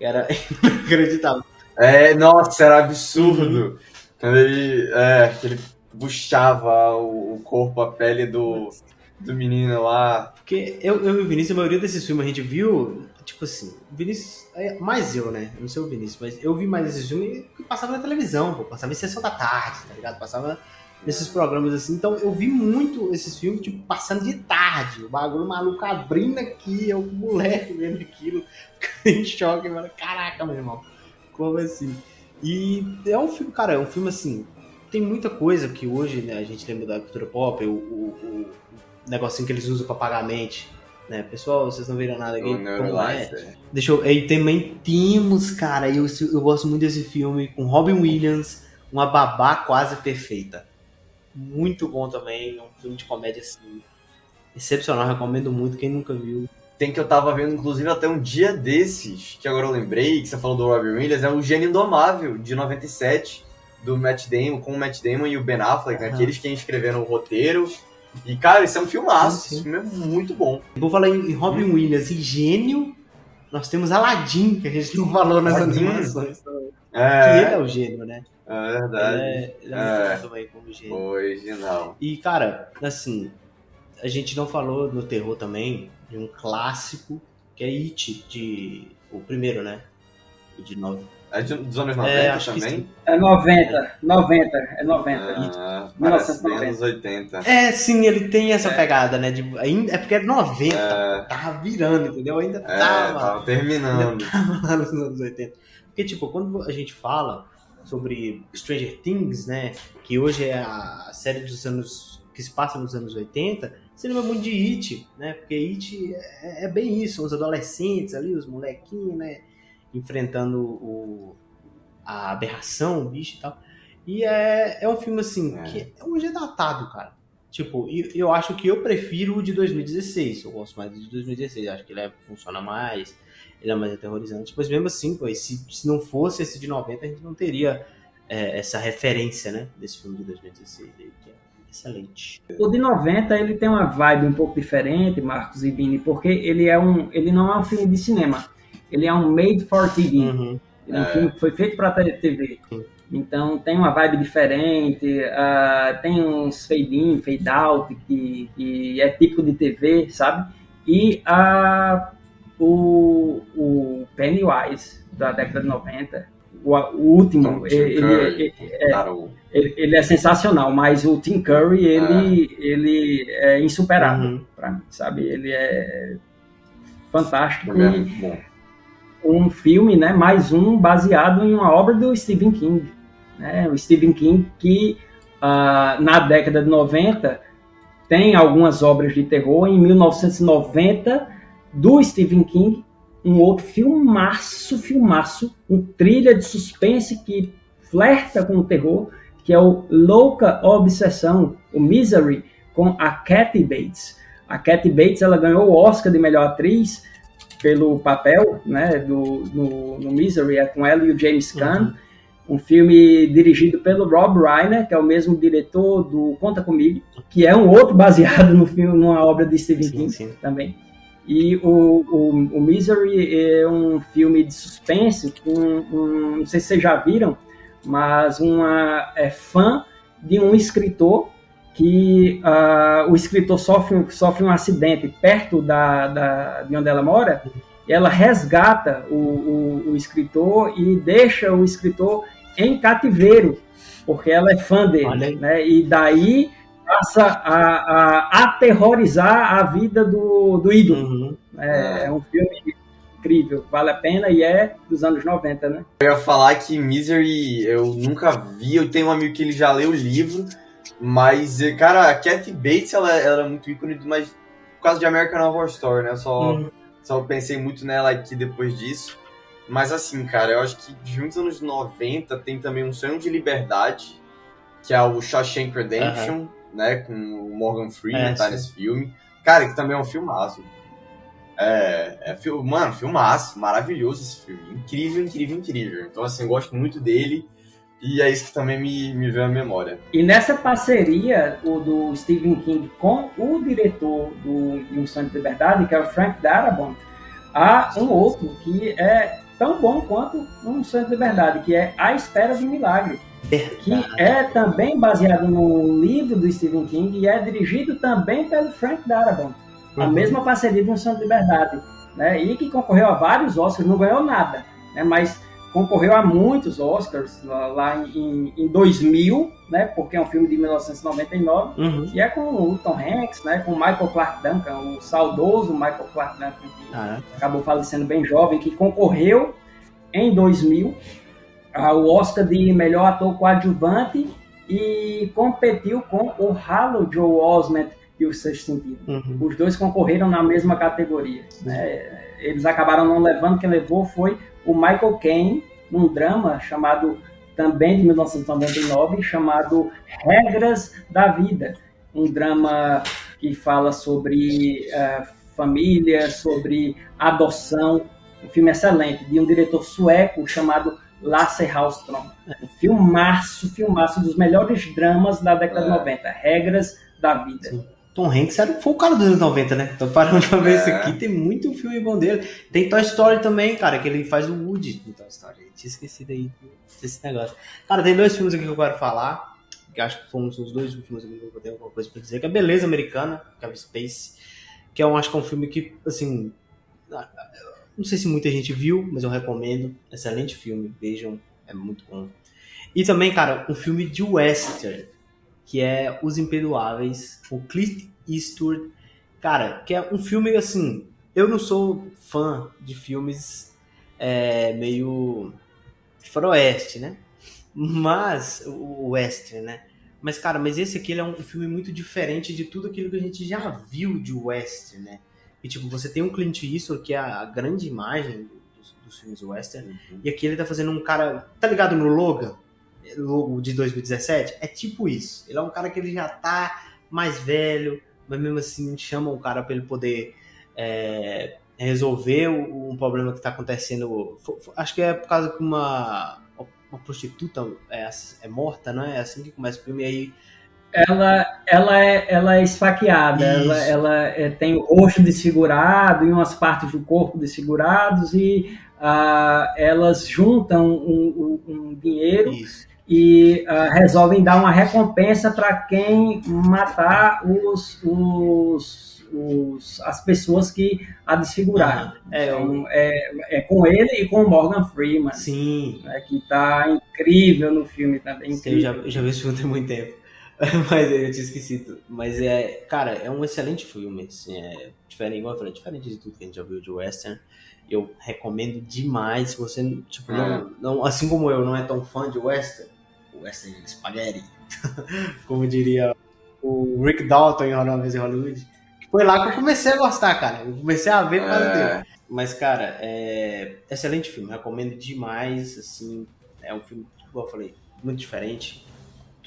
Speaker 1: Era inacreditável.
Speaker 2: É, nossa, era absurdo. Uhum. Quando ele, é, que ele puxava o, corpo, a pele do, do menino lá.
Speaker 1: Porque eu, eu e o Vinícius, a maioria desses filmes a gente viu, tipo assim, o Vinícius, é, mais eu, né? Eu não sei o Vinícius, mas eu vi mais esses filmes que passava na televisão, pô, passava em sessão da tarde, tá ligado? Passava nesses programas assim. Então eu vi muito esses filmes, tipo, passando de tarde. O bagulho maluco abrindo aqui, eu, moleque vendo aquilo, ficando em choque, mano. Caraca, meu irmão. Como assim? E é um filme, cara, é um filme assim. Tem muita coisa que hoje né, a gente lembra da cultura pop, o, o, o negocinho que eles usam pra pagar a mente. Né? Pessoal, vocês não viram nada aqui? Como é? é? Deixa eu. E também temos, cara, eu, eu gosto muito desse filme com Robin Williams, uma babá quase perfeita muito bom também. É um filme de comédia assim, excepcional. Recomendo muito. Quem nunca viu.
Speaker 2: Tem que eu tava vendo, inclusive, até um dia desses, que agora eu lembrei, que você falou do Robin Williams, é o Gênio Indomável, de 97, do Matt Damon, com o Matt Damon e o Ben Affleck, uhum. aqueles que escreveram o roteiro. E, cara, isso é um filmaço. Esse filme é muito bom.
Speaker 1: Vou falar em Robin Williams e Gênio. Nós temos Aladdin, que a gente não falou nas animações. É. Que ele é o gênio, né?
Speaker 2: É verdade. Ele é,
Speaker 1: ele é, é. como gênio.
Speaker 2: Original.
Speaker 1: E, cara, assim, a gente não falou no terror também de um clássico que é It, de. O primeiro, né? De nove.
Speaker 2: É de, dos anos 90 é, também?
Speaker 3: É 90, 90, é 90.
Speaker 2: Ah, 1990. anos 80.
Speaker 1: É, sim, ele tem essa é. pegada, né? De, ainda, é porque é 90, é. tava virando, entendeu? Ainda é, tava.
Speaker 2: Tava terminando.
Speaker 1: Ainda tava lá nos anos 80. Porque, tipo, quando a gente fala sobre Stranger Things, né? Que hoje é a série dos anos que se passa nos anos 80, você lembra muito de It, né? Porque It é, é bem isso, os adolescentes ali, os molequinhos, né? Enfrentando o, a aberração, o bicho e tal. E é, é um filme assim, é. que é um datado, cara. Tipo, eu acho que eu prefiro o de 2016. Eu gosto mais do de 2016. Acho que ele é, funciona mais ele é mais aterrorizante. Mas mesmo assim, pô, se, se não fosse esse de 90, a gente não teria é, essa referência, né, desse filme de 2016, que é excelente.
Speaker 3: O de 90, ele tem uma vibe um pouco diferente, Marcos e Vini, porque ele, é um, ele não é um filme de cinema, ele é um made for TV. Uhum. Ele é um é. filme que foi feito para TV. Então tem uma vibe diferente, uh, tem uns fade in, fade out, que, que é tipo de TV, sabe? E uh, o, o Pennywise da década de 90, o, o último, ele, ele, é, ele, ele, é sensacional, mas o Tim Curry, ele, é. ele é insuperável uhum. para mim, sabe? Ele é fantástico. É um filme, né, mais um baseado em uma obra do Stephen King. Né? O Stephen King que uh, na década de 90 tem algumas obras de terror. Em 1990 do Stephen King, um outro filmaço, filmaço, um trilha de suspense que flerta com o terror, que é o Louca Obsessão, o Misery, com a Kathy Bates. A Kathy Bates ela ganhou o Oscar de melhor atriz pelo papel né, do, no, no Misery, é com ela e o James Caan. Uhum. Um filme dirigido pelo Rob Reiner, que é o mesmo diretor do Conta Comigo, que é um outro baseado no filme, numa obra de Stephen sim, King sim. também. E o, o, o, Misery é um filme de suspense, com um, não sei se vocês já viram, mas uma é fã de um escritor que uh, o escritor sofre, sofre um acidente perto da, da, de onde ela mora, ela resgata o, o, o escritor e deixa o escritor em cativeiro, porque ela é fã dele, né? E daí passa a, a, aterrorizar a vida do, do ídolo. Uhum. É, é, um filme incrível, vale a pena e é dos anos 90, né?
Speaker 2: Eu ia falar que Misery eu nunca vi, eu tenho um amigo que ele já leu o livro, mas, cara, a Kathy Bates, ela, ela era muito ícone, mas por causa de American Horror Story, né? Eu só, uhum. só pensei muito nela aqui depois disso. Mas assim, cara, eu acho que de muitos anos 90 tem também um sonho de liberdade, que é o Shawshank Redemption, uhum né? Com o Morgan Freeman é, tá nesse filme. Cara, que também é um filmaço. É, é filme, mano, filmaço, maravilhoso esse filme. Incrível, incrível, incrível. Então, assim, eu gosto muito dele. E é isso que também me, me veio à memória.
Speaker 3: E nessa parceria o do Stephen King com o diretor do Um Sonho de Liberdade, que é o Frank Darabont, há um outro que é tão bom quanto Um Sonho de Liberdade, que é A Espera de um Milagre que é também baseado no livro do Stephen King e é dirigido também pelo Frank Darabont. Uhum. A mesma parceria de Um Sonho de Liberdade. Né? E que concorreu a vários Oscars, não ganhou nada, né? mas concorreu a muitos Oscars lá, lá em, em 2000, né? porque é um filme de 1999, uhum. e é com o Tom Hanks, né? com o Michael Clark Duncan, o saudoso Michael Clark Duncan, que ah, é? acabou falecendo bem jovem, que concorreu em 2000 o Oscar de melhor ator coadjuvante e competiu com o Halo Joe Osment e o Sexto Sentido. Uhum. Os dois concorreram na mesma categoria. Né? Eles acabaram não levando, quem levou foi o Michael Caine, num drama chamado, também de 1999, chamado Regras da Vida. Um drama que fala sobre uh, família, sobre adoção. Um filme excelente, de um diretor sueco chamado Lasse Hallström. Filmaço, filmaço dos melhores dramas da década de 90. Regras da vida. Sim.
Speaker 1: Tom Hanks era, foi o cara dos anos 90, né? Então parando pra ver é. isso aqui, tem muito filme bom dele. Tem Toy Story também, cara, que ele faz o Woody em Toy Story. Eu tinha esquecido aí desse negócio. Cara, tem dois filmes aqui que eu quero falar, que acho que foram os dois últimos aqui que eu tenho alguma coisa pra dizer, que é Beleza Americana, Kevin Space, que é um, acho que é um filme que, assim, não sei se muita gente viu, mas eu recomendo. Excelente filme, vejam, é muito bom. E também, cara, um filme de western, que é Os Imperdoáveis, o Clint Eastwood. Cara, que é um filme assim. Eu não sou fã de filmes é, meio faroeste, né? Mas o western, né? Mas, cara, mas esse aqui é um filme muito diferente de tudo aquilo que a gente já viu de western, né? E, tipo, você tem um Clint Eastwood, que é a grande imagem dos, dos filmes western, uhum. e aqui ele tá fazendo um cara... Tá ligado no Logan? Logo de 2017? É tipo isso. Ele é um cara que ele já tá mais velho, mas mesmo assim chama o cara para ele poder é, resolver um problema que tá acontecendo. Acho que é por causa que uma, uma prostituta é, é morta, não é? É assim que começa o filme, e aí
Speaker 3: ela, ela, é, ela é esfaqueada, ela, ela é, tem o rosto desfigurado e umas partes do corpo desfigurados e uh, elas juntam um, um, um dinheiro Isso. E uh, resolvem dar uma recompensa para quem matar os, os, os, as pessoas que a desfiguraram. É, então, é, é, com ele e com o Morgan Freeman.
Speaker 1: Sim.
Speaker 3: Né, que está incrível no filme também.
Speaker 1: Sim, eu já, eu já vi esse filme tem muito tempo. mas eu tinha esquecido. Mas é, cara, é um excelente filme. Assim, é diferente, igual eu falei, diferente de tudo que a gente já viu de western. Eu recomendo demais. Se você, tipo, não, é. não, assim como eu, não é tão fã de western, western spaghetti, como diria o Rick Dalton em Uma Vez em Hollywood. Foi lá que eu comecei a gostar, cara. Eu comecei a ver por causa é. dele. Mas, cara, é excelente filme. Recomendo demais. Assim, é um filme, como eu falei, muito diferente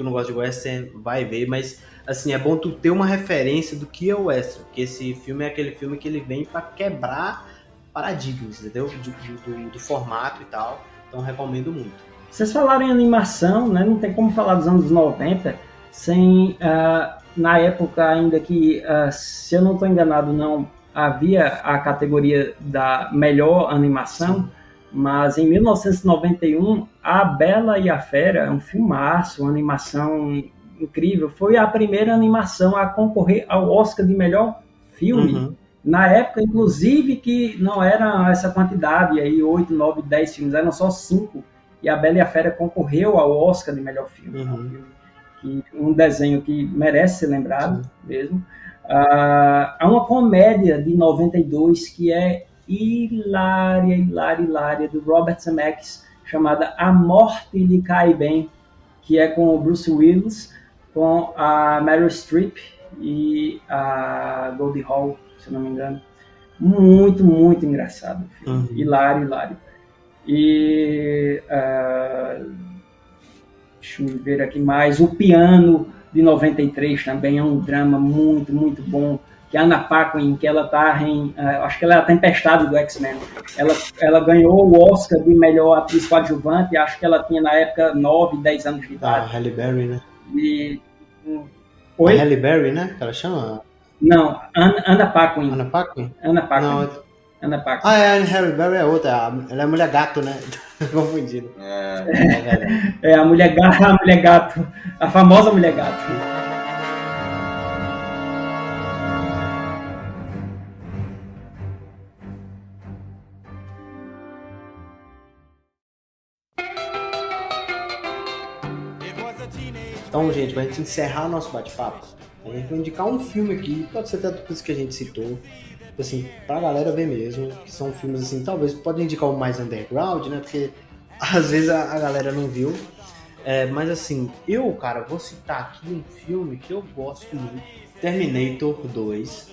Speaker 1: tu não gosta de western, vai ver, mas assim, é bom tu ter uma referência do que é o western, porque esse filme é aquele filme que ele vem para quebrar paradigmas, entendeu? Do, do, do, formato e tal. Então recomendo muito.
Speaker 3: Vocês falaram em animação, né? Não tem como falar dos anos 90 sem uh, na época ainda que, uh, se eu não estou enganado, não havia a categoria da melhor animação, mas em 1991, A Bela e a Fera, um filmaço, uma animação incrível, foi a primeira animação a concorrer ao Oscar de melhor filme. Uhum. Na época, inclusive, que não era essa quantidade, aí 8, 9, 10 filmes, eram só 5. E A Bela e a Fera concorreu ao Oscar de melhor filme. Uhum. Um, um desenho que merece ser lembrado Sim. mesmo. Uh, há uma comédia de 92 que é hilária, hilária, hilária, do Robert Zemeckis, chamada A Morte lhe Cai Bem, que é com o Bruce Willis, com a Meryl Streep e a Goldie Hawn, se não me engano. Muito, muito engraçado. Uhum. Hilário, hilário. E. Uh, deixa eu ver aqui mais. O Piano, de 93, também é um drama muito, muito bom. Que a Anna Paquin, que ela tá em. Uh, acho que ela é a Tempestade do X-Men. Ela, ela ganhou o Oscar de melhor atriz coadjuvante. Acho que ela tinha na época 9, 10 anos de idade.
Speaker 1: Ah, Halle Berry, né?
Speaker 3: E.
Speaker 1: Um, Oi? Halle Berry, né? Que ela chama?
Speaker 3: Não, Ana, Ana Paquin.
Speaker 1: Ana Paquin?
Speaker 3: Ana Paquin. Não, Ana Paquin.
Speaker 1: Ah, é, a Harry Berry é outra. Ela é a mulher gato, né? Confundido.
Speaker 3: É. É, é, a mulher gato, a mulher gato. A famosa mulher gato.
Speaker 1: Então, gente, pra gente encerrar o nosso bate-papo, a gente vai indicar um filme aqui, pode ser tanto por isso que a gente citou, assim, pra galera ver mesmo, que são filmes assim, talvez pode indicar o mais underground, né? Porque às vezes a, a galera não viu. É, mas assim, eu, cara, vou citar aqui um filme que eu gosto muito, Terminator 2.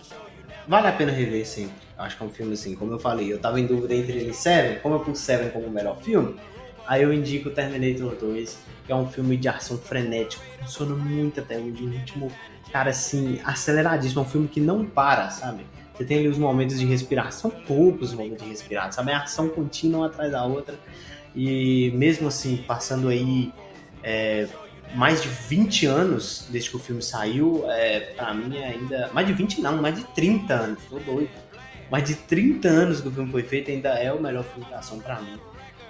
Speaker 1: Vale a pena rever sempre. Acho que é um filme assim, como eu falei, eu tava em dúvida entre ele e Seven, como eu pus Seven como o melhor filme, aí eu indico Terminator 2, que é um filme de ação frenético, funciona muito até hoje, um ritmo, cara, assim, aceleradíssimo, é um filme que não para, sabe? Você tem ali os momentos de respiração, poucos momentos de respiração, sabe? A ação contínua atrás da outra. E mesmo assim, passando aí é, mais de 20 anos desde que o filme saiu, é, pra mim é ainda. Mais de 20 não, mais de 30 anos, tô doido. Mais de 30 anos que o filme foi feito, ainda é o melhor filme de ação pra mim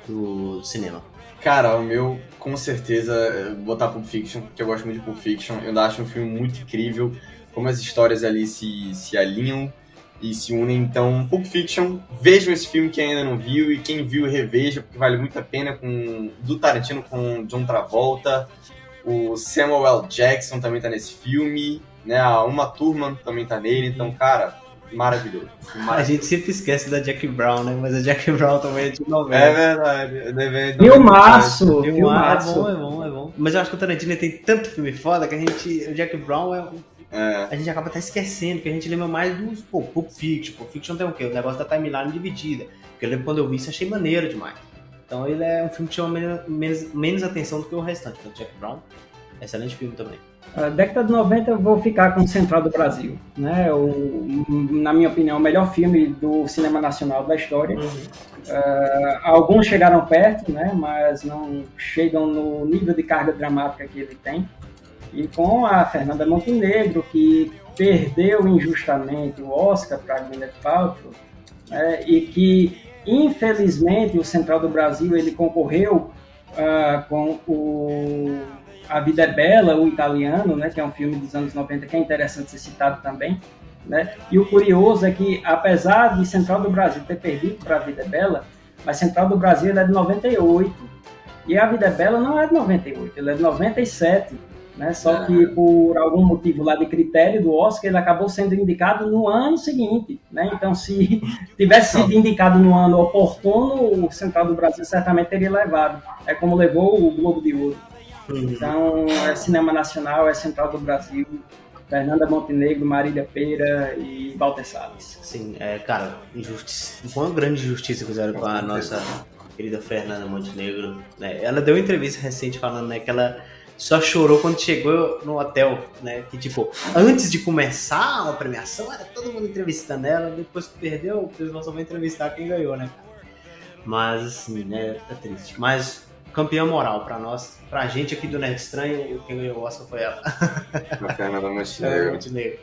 Speaker 1: do cinema.
Speaker 2: Cara, o meu, com certeza, é botar Pulp Fiction, que eu gosto muito de Pulp Fiction. Eu ainda acho um filme muito incrível, como as histórias ali se, se alinham e se unem. Então, Pulp Fiction, vejam esse filme que ainda não viu e quem viu reveja, porque vale muito a pena com do Tarantino com John Travolta. O Samuel L. Jackson também tá nesse filme, né? A Uma Turma também tá nele, então, cara, maravilhoso. maravilhoso.
Speaker 1: A gente sempre esquece da Jack Brown, né? Mas a Jack Brown também é de novela.
Speaker 2: É verdade. É
Speaker 3: Filmaço!
Speaker 1: Filmaço! É bom, é bom, é bom. Mas eu acho que o Tarantino tem tanto filme foda que a gente. O Jack Brown é é. A gente acaba até esquecendo, que a gente lembra mais dos, pô, Pulp Fiction. Pulp Fiction tem o quê? O negócio da timeline dividida. Porque eu lembro quando eu vi isso, achei maneiro demais. Então ele é um filme que chama menos, menos, menos atenção do que o restante. O Jack Brown, excelente filme também.
Speaker 3: A década de 90 eu vou ficar com o Central do Brasil, né? O, na minha opinião, o melhor filme do cinema nacional da história. Uhum. Uh, alguns chegaram perto, né? Mas não chegam no nível de carga dramática que ele tem e com a Fernanda Montenegro, que perdeu injustamente o Oscar para Gwyneth Paltrow, né, e que, infelizmente, o Central do Brasil ele concorreu uh, com o A Vida é Bela, o italiano, né, que é um filme dos anos 90 que é interessante ser citado também. Né? E o curioso é que, apesar de Central do Brasil ter perdido para A Vida é Bela, mas Central do Brasil é de 98. E A Vida é Bela não é de 98, ele é de 97. Né? Só que por algum motivo lá de critério do Oscar, ele acabou sendo indicado no ano seguinte. Né? Então, se tivesse sido indicado no ano oportuno, o Central do Brasil certamente teria levado. É como levou o Globo de Ouro. Uhum. Então, é cinema nacional, é Central do Brasil, Fernanda Montenegro, Marília Peira e Walter Salles.
Speaker 1: Sim, é, cara, injustiça, uma grande injustiça fizeram com a nossa querida Fernanda Montenegro. Né? Ela deu uma entrevista recente falando né, que ela só chorou quando chegou no hotel, né? Que tipo, antes de começar a premiação, era todo mundo entrevistando ela, depois que perdeu, o pessoal só vai entrevistar quem ganhou, né, Mas assim, né? É triste. Mas campeã moral para nós, pra gente aqui do Nerd Estranho, quem ganhou o Oscar foi ela.
Speaker 2: A Fernanda Montenegro.
Speaker 1: Montenegro.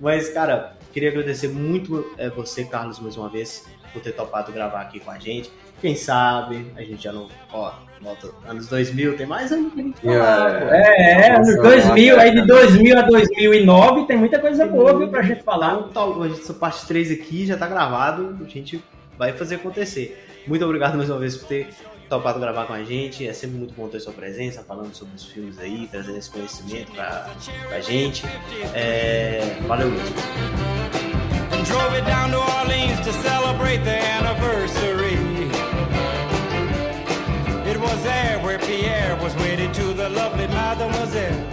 Speaker 1: Mas, cara, queria agradecer muito é, você, Carlos, mais uma vez, por ter topado gravar aqui com a gente. Quem sabe a gente já não. Ó, volta anos 2000, tem mais ano que a gente
Speaker 3: falar. É, é, anos 2000, aí de 2000 a 2009 tem muita coisa boa, viu, pra gente falar.
Speaker 1: Então, a gente, essa parte 3 aqui já tá gravado, a gente vai fazer acontecer. Muito obrigado mais uma vez por ter topado gravar com a gente. É sempre muito bom ter sua presença, falando sobre os filmes aí, trazendo esse conhecimento pra, pra gente. É, valeu mesmo. Drove it down to Orleans to celebrate was there where Pierre was wedded to the lovely mademoiselle.